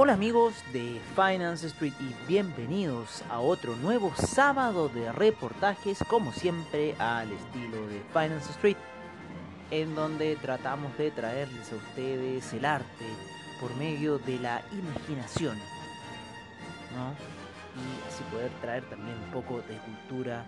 Hola amigos de Finance Street y bienvenidos a otro nuevo sábado de reportajes, como siempre al estilo de Finance Street, en donde tratamos de traerles a ustedes el arte por medio de la imaginación, ¿no? Y así poder traer también un poco de cultura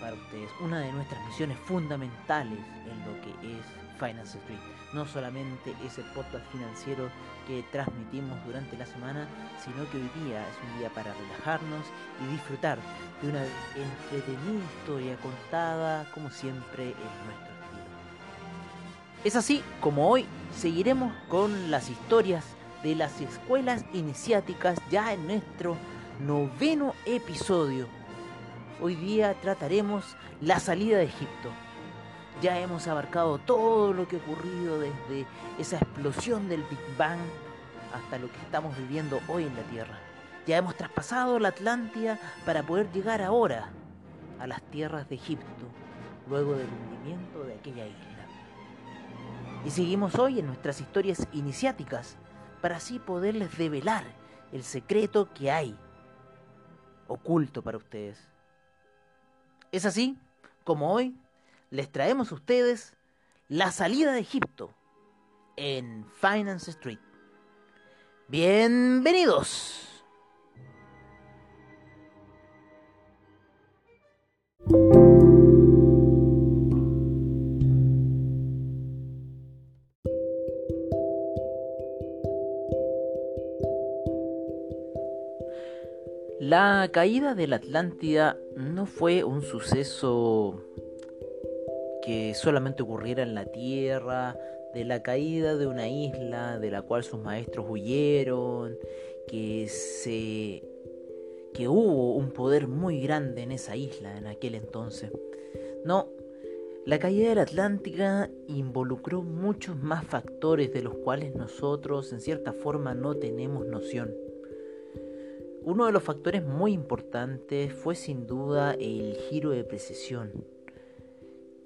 para ustedes. Una de nuestras misiones fundamentales en lo que es Finance Street. No solamente ese podcast financiero que transmitimos durante la semana, sino que hoy día es un día para relajarnos y disfrutar de una entretenida historia contada como siempre en nuestro estilo. Es así como hoy seguiremos con las historias de las escuelas iniciáticas ya en nuestro noveno episodio. Hoy día trataremos la salida de Egipto ya hemos abarcado todo lo que ha ocurrido desde esa explosión del Big Bang hasta lo que estamos viviendo hoy en la Tierra. Ya hemos traspasado la Atlántida para poder llegar ahora a las tierras de Egipto, luego del hundimiento de aquella isla. Y seguimos hoy en nuestras historias iniciáticas para así poderles develar el secreto que hay oculto para ustedes. Es así como hoy les traemos a ustedes la salida de Egipto en Finance Street. Bienvenidos. La caída de la Atlántida no fue un suceso que solamente ocurriera en la Tierra, de la caída de una isla de la cual sus maestros huyeron, que se que hubo un poder muy grande en esa isla en aquel entonces. No, la caída de la Atlántica involucró muchos más factores de los cuales nosotros en cierta forma no tenemos noción. Uno de los factores muy importantes fue sin duda el giro de precesión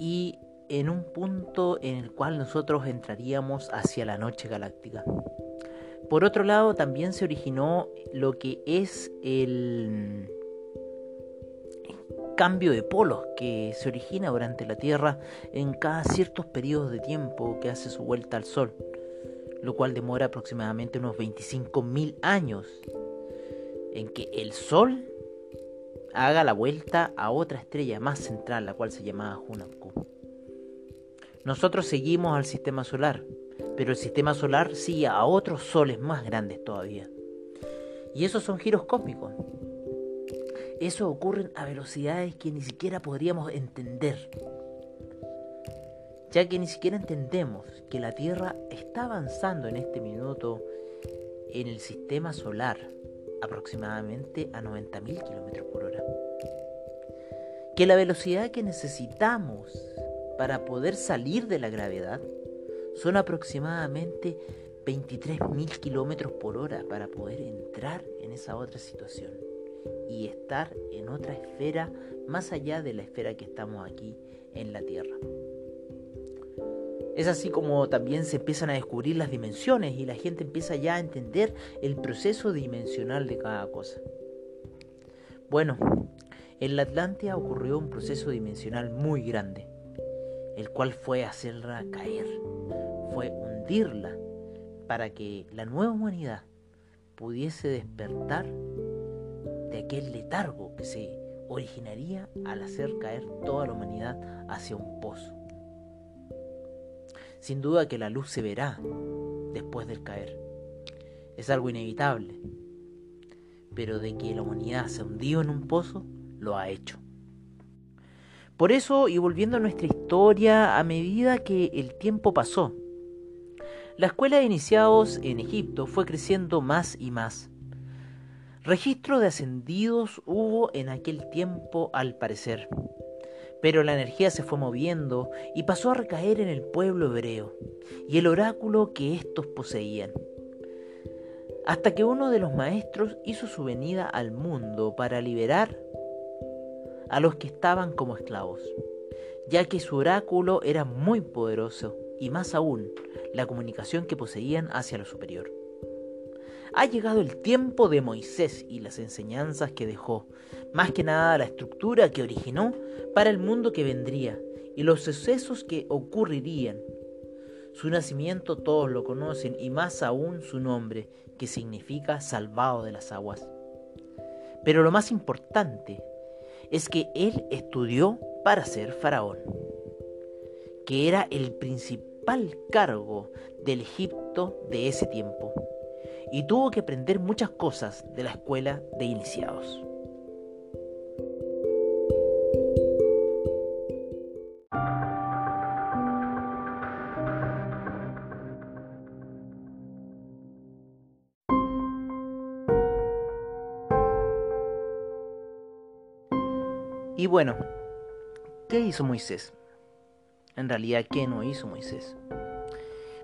y en un punto en el cual nosotros entraríamos hacia la noche galáctica. Por otro lado, también se originó lo que es el cambio de polos que se origina durante la Tierra en cada ciertos periodos de tiempo que hace su vuelta al Sol, lo cual demora aproximadamente unos 25.000 años en que el Sol haga la vuelta a otra estrella más central, la cual se llamaba Hunapku. Nosotros seguimos al sistema solar, pero el sistema solar sigue a otros soles más grandes todavía. Y esos son giros cósmicos. Eso ocurren a velocidades que ni siquiera podríamos entender. Ya que ni siquiera entendemos que la Tierra está avanzando en este minuto en el sistema solar aproximadamente a 90.000 km por hora. Que la velocidad que necesitamos para poder salir de la gravedad son aproximadamente 23.000 km por hora para poder entrar en esa otra situación y estar en otra esfera más allá de la esfera que estamos aquí en la Tierra. Es así como también se empiezan a descubrir las dimensiones y la gente empieza ya a entender el proceso dimensional de cada cosa. Bueno, en la Atlántida ocurrió un proceso dimensional muy grande, el cual fue hacerla caer, fue hundirla para que la nueva humanidad pudiese despertar de aquel letargo que se originaría al hacer caer toda la humanidad hacia un pozo. Sin duda que la luz se verá después del caer. Es algo inevitable. Pero de que la humanidad se hundió en un pozo, lo ha hecho. Por eso, y volviendo a nuestra historia, a medida que el tiempo pasó, la escuela de iniciados en Egipto fue creciendo más y más. Registro de ascendidos hubo en aquel tiempo al parecer, pero la energía se fue moviendo y pasó a recaer en el pueblo hebreo y el oráculo que éstos poseían, hasta que uno de los maestros hizo su venida al mundo para liberar a los que estaban como esclavos, ya que su oráculo era muy poderoso y más aún la comunicación que poseían hacia lo superior. Ha llegado el tiempo de Moisés y las enseñanzas que dejó, más que nada la estructura que originó para el mundo que vendría y los sucesos que ocurrirían. Su nacimiento todos lo conocen y más aún su nombre, que significa salvado de las aguas. Pero lo más importante es que él estudió para ser faraón, que era el principal cargo del Egipto de ese tiempo y tuvo que aprender muchas cosas de la escuela de iniciados. Y bueno, ¿qué hizo Moisés? En realidad, ¿qué no hizo Moisés?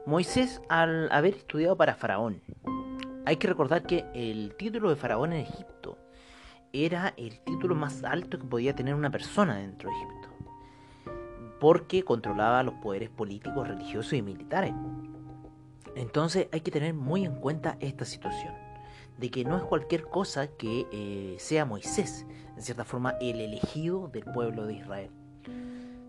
Moisés, al haber estudiado para Faraón, hay que recordar que el título de Faraón en Egipto era el título más alto que podía tener una persona dentro de Egipto, porque controlaba los poderes políticos, religiosos y militares. Entonces hay que tener muy en cuenta esta situación, de que no es cualquier cosa que eh, sea Moisés, en cierta forma el elegido del pueblo de Israel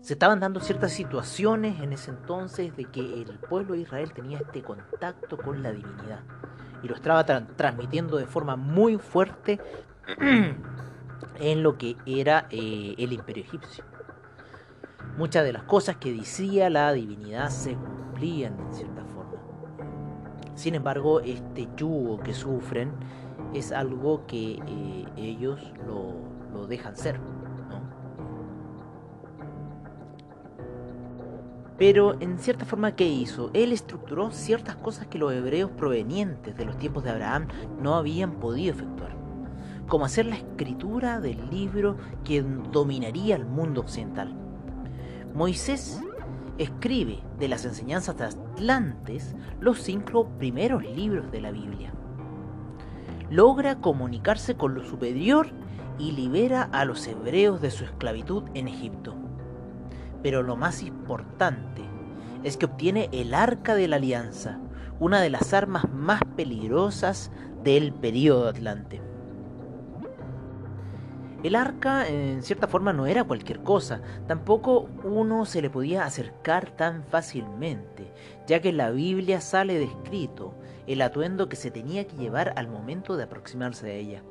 se estaban dando ciertas situaciones en ese entonces de que el pueblo de Israel tenía este contacto con la divinidad y lo estaba transmitiendo de forma muy fuerte en lo que era eh, el imperio egipcio. Muchas de las cosas que decía la divinidad se cumplían en cierta. Sin embargo, este yugo que sufren es algo que eh, ellos lo dejan ser. Pero en cierta forma, ¿qué hizo? Él estructuró ciertas cosas que los hebreos provenientes de los tiempos de Abraham no habían podido efectuar, como hacer la escritura del libro que dominaría el mundo occidental. Moisés escribe de las enseñanzas de Atlantes los cinco primeros libros de la Biblia. Logra comunicarse con lo superior y libera a los hebreos de su esclavitud en Egipto pero lo más importante es que obtiene el Arca de la Alianza, una de las armas más peligrosas del período Atlante. El arca en cierta forma no era cualquier cosa, tampoco uno se le podía acercar tan fácilmente, ya que la Biblia sale descrito el atuendo que se tenía que llevar al momento de aproximarse a ella.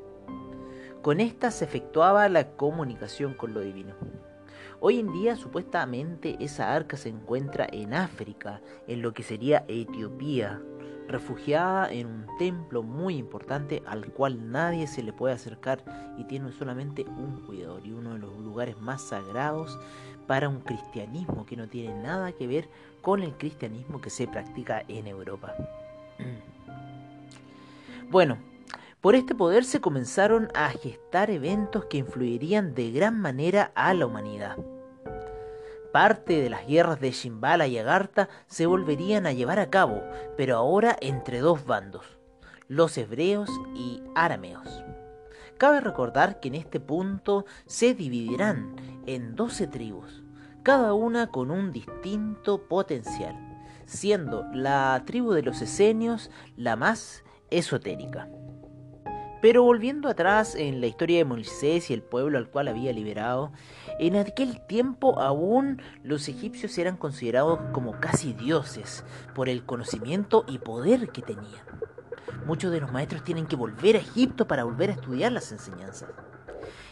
Con esta se efectuaba la comunicación con lo divino. Hoy en día supuestamente esa arca se encuentra en África, en lo que sería Etiopía, refugiada en un templo muy importante al cual nadie se le puede acercar y tiene solamente un cuidador y uno de los lugares más sagrados para un cristianismo que no tiene nada que ver con el cristianismo que se practica en Europa. Bueno, por este poder se comenzaron a gestar eventos que influirían de gran manera a la humanidad. Parte de las guerras de Shimbala y Agartha se volverían a llevar a cabo, pero ahora entre dos bandos, los hebreos y arameos. Cabe recordar que en este punto se dividirán en 12 tribus, cada una con un distinto potencial, siendo la tribu de los esenios la más esotérica. Pero volviendo atrás en la historia de Moisés y el pueblo al cual había liberado, en aquel tiempo aún los egipcios eran considerados como casi dioses por el conocimiento y poder que tenían. Muchos de los maestros tienen que volver a Egipto para volver a estudiar las enseñanzas.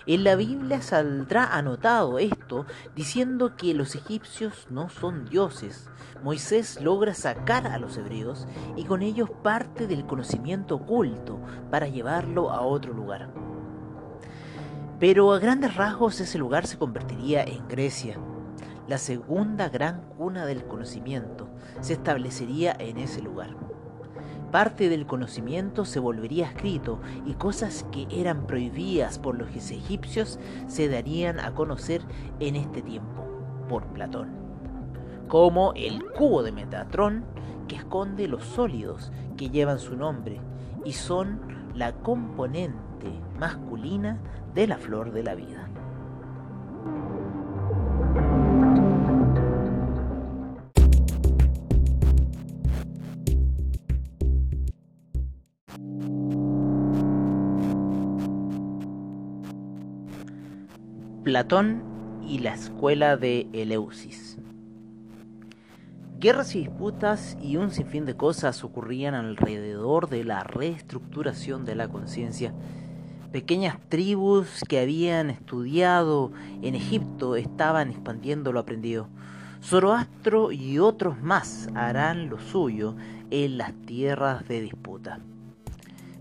En la Biblia saldrá anotado esto diciendo que los egipcios no son dioses. Moisés logra sacar a los hebreos y con ellos parte del conocimiento oculto para llevarlo a otro lugar. Pero a grandes rasgos ese lugar se convertiría en Grecia. La segunda gran cuna del conocimiento se establecería en ese lugar. Parte del conocimiento se volvería escrito y cosas que eran prohibidas por los egipcios se darían a conocer en este tiempo por Platón, como el cubo de Metatrón que esconde los sólidos que llevan su nombre y son la componente masculina de la flor de la vida. Platón y la escuela de Eleusis. Guerras y disputas y un sinfín de cosas ocurrían alrededor de la reestructuración de la conciencia. Pequeñas tribus que habían estudiado en Egipto estaban expandiendo lo aprendido. Zoroastro y otros más harán lo suyo en las tierras de disputa.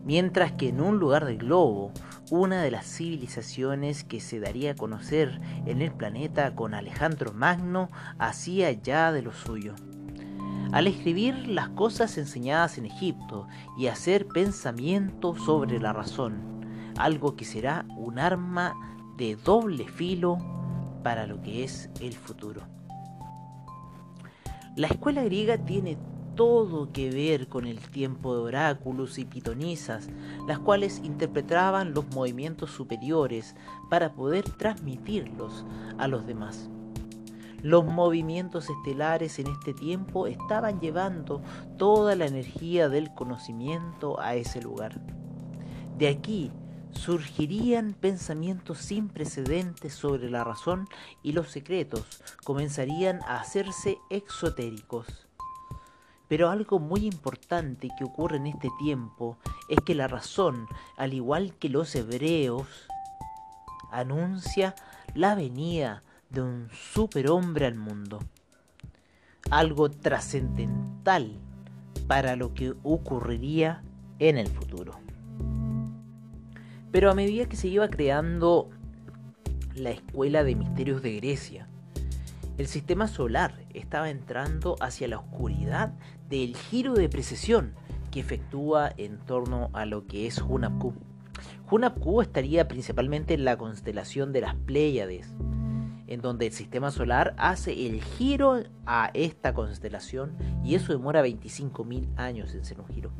Mientras que en un lugar del globo, una de las civilizaciones que se daría a conocer en el planeta con Alejandro Magno hacía ya de lo suyo. Al escribir las cosas enseñadas en Egipto y hacer pensamiento sobre la razón, algo que será un arma de doble filo para lo que es el futuro. La escuela griega tiene todo que ver con el tiempo de oráculos y pitonisas, las cuales interpretaban los movimientos superiores para poder transmitirlos a los demás. Los movimientos estelares en este tiempo estaban llevando toda la energía del conocimiento a ese lugar. De aquí surgirían pensamientos sin precedentes sobre la razón y los secretos comenzarían a hacerse exotéricos. Pero algo muy importante que ocurre en este tiempo es que la razón, al igual que los hebreos, anuncia la venida de un superhombre al mundo. Algo trascendental para lo que ocurriría en el futuro. Pero a medida que se iba creando la escuela de misterios de Grecia, el sistema solar estaba entrando hacia la oscuridad del giro de precesión que efectúa en torno a lo que es Hunapku. Hunapku estaría principalmente en la constelación de las Pléyades, en donde el sistema solar hace el giro a esta constelación y eso demora 25.000 años en ser un giro.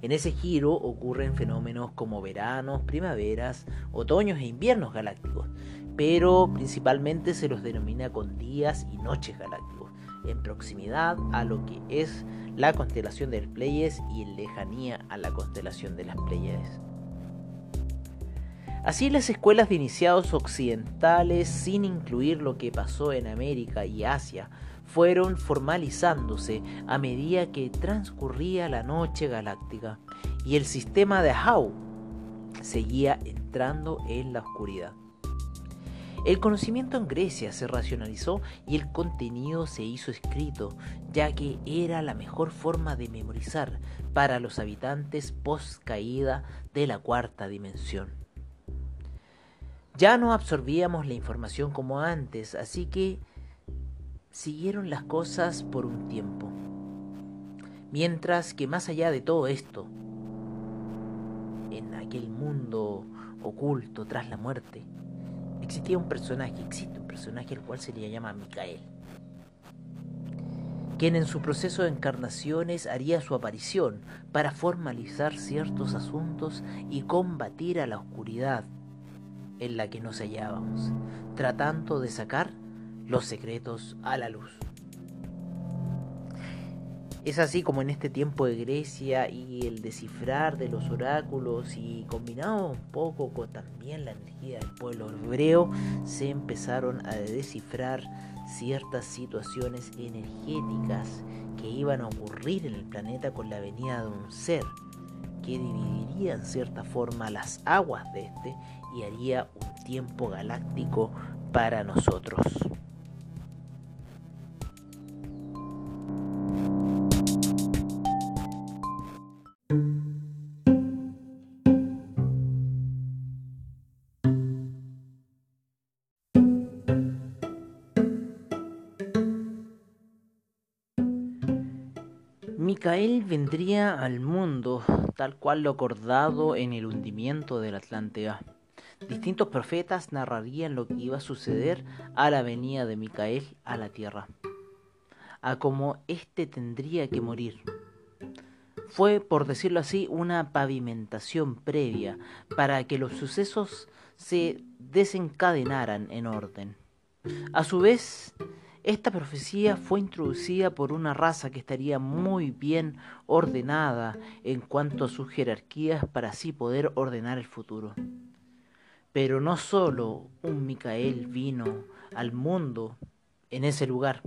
En ese giro ocurren fenómenos como veranos, primaveras, otoños e inviernos galácticos, pero principalmente se los denomina con días y noches galácticos, en proximidad a lo que es la constelación del Pleiades y en lejanía a la constelación de las Pleiades. Así las escuelas de iniciados occidentales, sin incluir lo que pasó en América y Asia, fueron formalizándose a medida que transcurría la noche galáctica y el sistema de Hau seguía entrando en la oscuridad. El conocimiento en Grecia se racionalizó y el contenido se hizo escrito, ya que era la mejor forma de memorizar para los habitantes post caída de la cuarta dimensión. Ya no absorbíamos la información como antes, así que siguieron las cosas por un tiempo. Mientras que más allá de todo esto, en aquel mundo oculto tras la muerte, existía un personaje, existe un personaje el cual se le llama Micael, quien en su proceso de encarnaciones haría su aparición para formalizar ciertos asuntos y combatir a la oscuridad en la que nos hallábamos, tratando de sacar los secretos a la luz. Es así como en este tiempo de Grecia y el descifrar de los oráculos y combinado un poco con también la energía del pueblo hebreo, se empezaron a descifrar ciertas situaciones energéticas que iban a ocurrir en el planeta con la venida de un ser que dividiría en cierta forma las aguas de este y haría un tiempo galáctico para nosotros. Micael vendría al mundo tal cual lo acordado en el hundimiento de la Atlántida. Distintos profetas narrarían lo que iba a suceder a la venida de Micael a la tierra, a cómo éste tendría que morir. Fue, por decirlo así, una pavimentación previa para que los sucesos se desencadenaran en orden. A su vez, esta profecía fue introducida por una raza que estaría muy bien ordenada en cuanto a sus jerarquías para así poder ordenar el futuro. Pero no solo un Micael vino al mundo en ese lugar.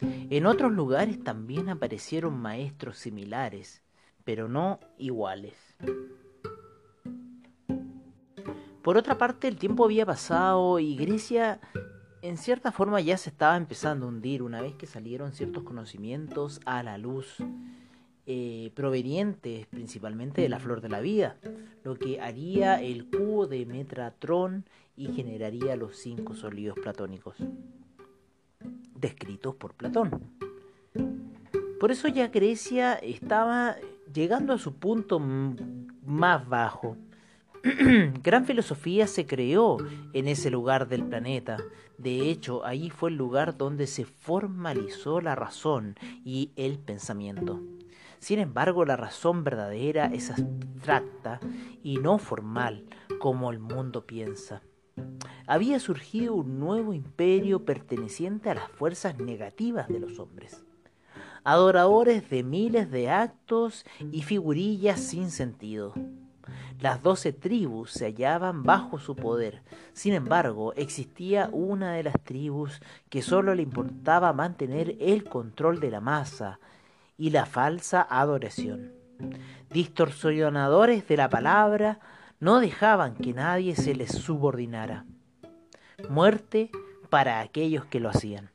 En otros lugares también aparecieron maestros similares, pero no iguales. Por otra parte, el tiempo había pasado y Grecia en cierta forma ya se estaba empezando a hundir una vez que salieron ciertos conocimientos a la luz eh, provenientes principalmente de la flor de la vida, lo que haría el cubo de Metatron y generaría los cinco sólidos platónicos, descritos por Platón. Por eso ya Grecia estaba llegando a su punto más bajo. Gran filosofía se creó en ese lugar del planeta. De hecho, ahí fue el lugar donde se formalizó la razón y el pensamiento. Sin embargo, la razón verdadera es abstracta y no formal como el mundo piensa. Había surgido un nuevo imperio perteneciente a las fuerzas negativas de los hombres, adoradores de miles de actos y figurillas sin sentido. Las doce tribus se hallaban bajo su poder. Sin embargo, existía una de las tribus que solo le importaba mantener el control de la masa y la falsa adoración. Distorsionadores de la palabra no dejaban que nadie se les subordinara. Muerte para aquellos que lo hacían.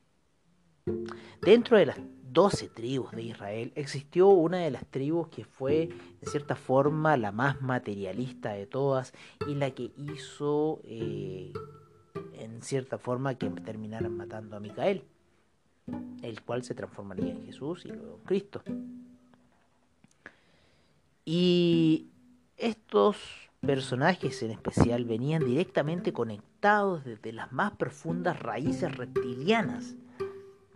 Dentro de las doce tribus de Israel existió una de las tribus que fue, de cierta forma, la más materialista de todas y la que hizo, eh, en cierta forma, que terminaran matando a Micael el cual se transformaría en Jesús y luego en Cristo. Y estos personajes en especial venían directamente conectados desde las más profundas raíces reptilianas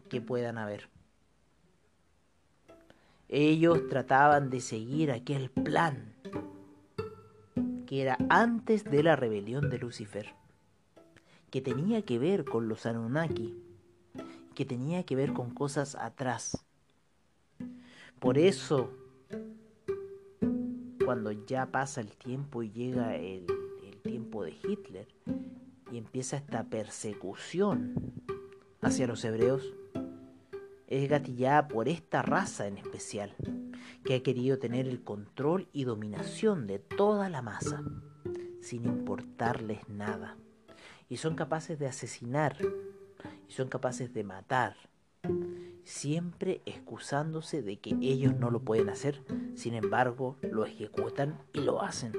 que puedan haber. Ellos trataban de seguir aquel plan que era antes de la rebelión de Lucifer, que tenía que ver con los Anunnaki, que tenía que ver con cosas atrás. Por eso, cuando ya pasa el tiempo y llega el, tiempo de Hitler y empieza esta persecución hacia los hebreos, es gatillada por esta raza en especial, que ha querido tener el control y dominación de toda la masa, sin importarles nada. Y son capaces de asesinar y son capaces de matar, siempre excusándose de que ellos no lo pueden hacer, sin embargo lo ejecutan y lo hacen.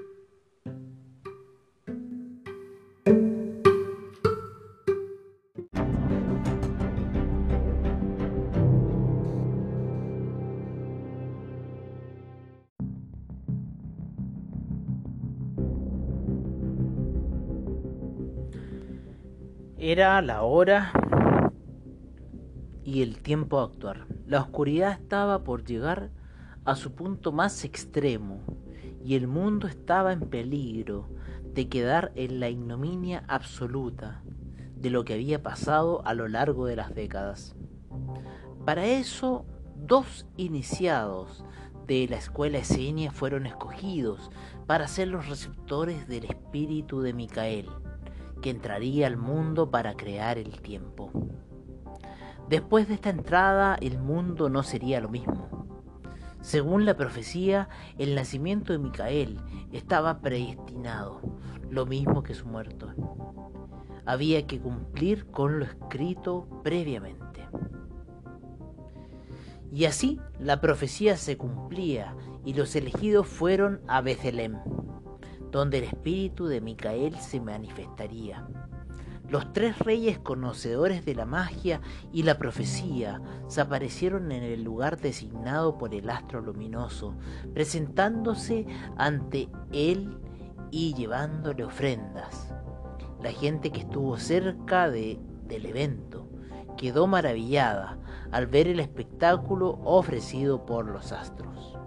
Era la hora y el tiempo a actuar. La oscuridad estaba por llegar a su punto más extremo y el mundo estaba en peligro de quedar en la ignominia absoluta de lo que había pasado a lo largo de las décadas. Para eso, dos iniciados de la escuela esenia fueron escogidos para ser los receptores del espíritu de Micael que entraría al mundo para crear el tiempo. Después de esta entrada el mundo no sería lo mismo. Según la profecía, el nacimiento de Micael estaba predestinado, lo mismo que su muerte. Había que cumplir con lo escrito previamente. Y así la profecía se cumplía y los elegidos fueron a Bethlem donde el espíritu de Micael se manifestaría. Los tres reyes conocedores de la magia y la profecía se aparecieron en el lugar designado por el astro luminoso, presentándose ante él y llevándole ofrendas. La gente que estuvo cerca de, del evento quedó maravillada al ver el espectáculo ofrecido por los astros.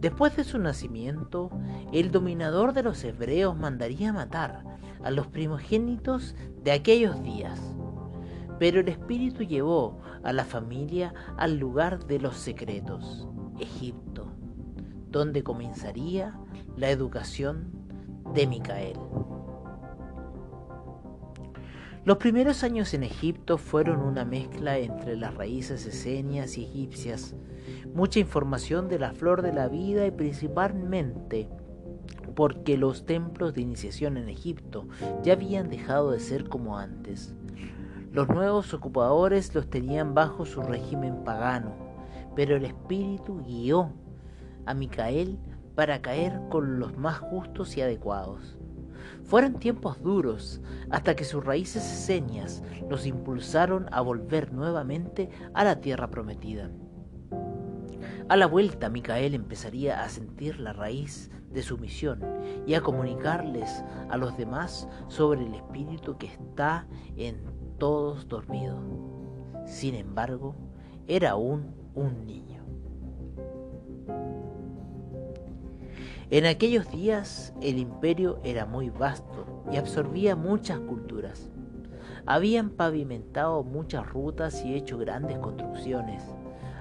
Después de su nacimiento, el dominador de los hebreos mandaría matar a los primogénitos de aquellos días. Pero el Espíritu llevó a la familia al lugar de los secretos, Egipto, donde comenzaría la educación de Micael. Los primeros años en Egipto fueron una mezcla entre las raíces esenias y egipcias, mucha información de la flor de la vida y principalmente porque los templos de iniciación en Egipto ya habían dejado de ser como antes. Los nuevos ocupadores los tenían bajo su régimen pagano, pero el espíritu guió a Micael para caer con los más justos y adecuados. Fueron tiempos duros hasta que sus raíces señas los impulsaron a volver nuevamente a la tierra prometida. A la vuelta, Micael empezaría a sentir la raíz de su misión y a comunicarles a los demás sobre el espíritu que está en todos dormido. Sin embargo, era aún un niño. En aquellos días el imperio era muy vasto y absorbía muchas culturas. Habían pavimentado muchas rutas y hecho grandes construcciones.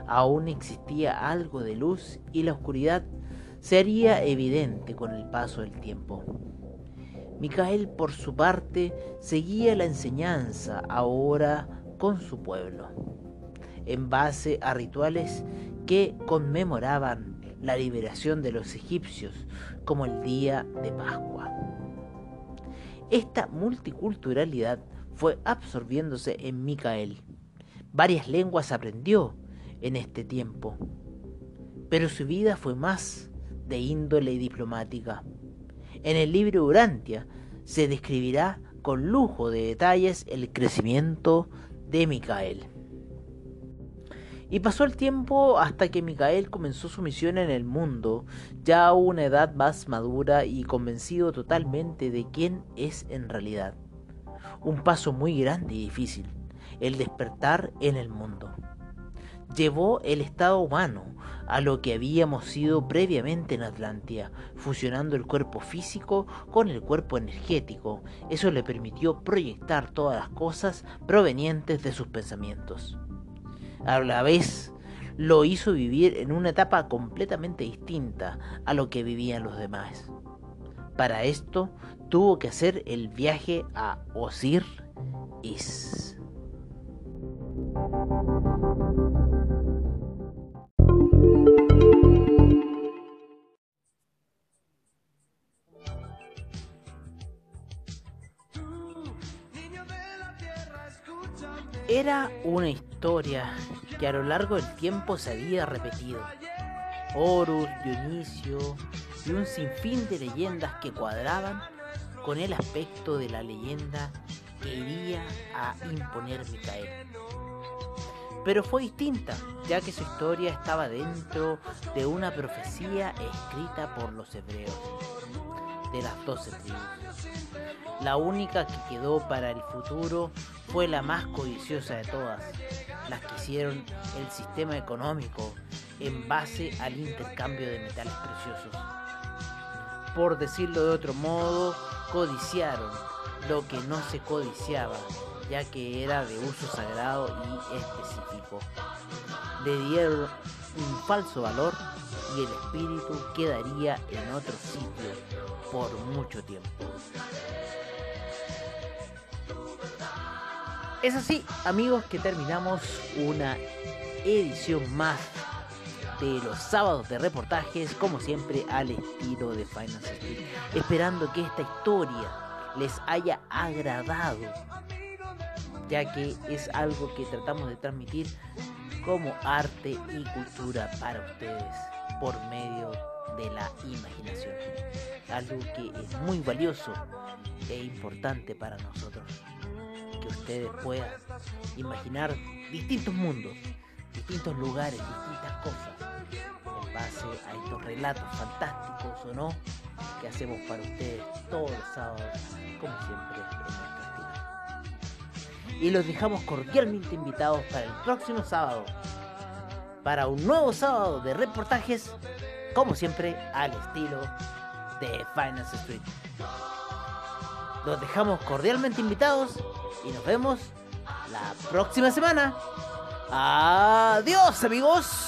Aún existía algo de luz y la oscuridad sería evidente con el paso del tiempo. Micael, por su parte, seguía la enseñanza ahora con su pueblo, en base a rituales que conmemoraban la liberación de los egipcios, como el día de Pascua. Esta multiculturalidad fue absorbiéndose en Micael. Varias lenguas aprendió en este tiempo, pero su vida fue más de índole diplomática. En el libro Urantia se describirá con lujo de detalles el crecimiento de Micael. Y pasó el tiempo hasta que Micael comenzó su misión en el mundo, ya a una edad más madura y convencido totalmente de quién es en realidad. Un paso muy grande y difícil, el despertar en el mundo llevó el estado humano a lo que habíamos sido previamente en Atlantia, fusionando el cuerpo físico con el cuerpo energético. Eso le permitió proyectar todas las cosas provenientes de sus pensamientos. A la vez, lo hizo vivir en una etapa completamente distinta a lo que vivían los demás. Para esto, tuvo que hacer el viaje a Osir Is. Era una historia que a lo largo del tiempo se había repetido. Horus, Dionisio y un sinfín de leyendas que cuadraban con el aspecto de la leyenda que iría a imponer Micael. Pero fue distinta, ya que su historia estaba dentro de una profecía escrita por los hebreos, de las doce tribus. La única que quedó para el futuro fue la más codiciosa de todas, las que hicieron el sistema económico en base al intercambio de metales preciosos. Por decirlo de otro modo, codiciaron lo que no se codiciaba ya que era de uso sagrado y específico. Le dieron un falso valor y el espíritu quedaría en otro sitio por mucho tiempo. Es así, amigos, que terminamos una edición más de los sábados de reportajes, como siempre, al estilo de Finance Street. Esperando que esta historia les haya agradado ya que es algo que tratamos de transmitir como arte y cultura para ustedes por medio de la imaginación. Algo que es muy valioso e importante para nosotros. Que ustedes puedan imaginar distintos mundos, distintos lugares, distintas cosas en base a estos relatos fantásticos o no que hacemos para ustedes todos los sábados, como siempre, en. Y los dejamos cordialmente invitados para el próximo sábado, para un nuevo sábado de reportajes, como siempre, al estilo de Finance Street. Los dejamos cordialmente invitados y nos vemos la próxima semana. Adiós amigos.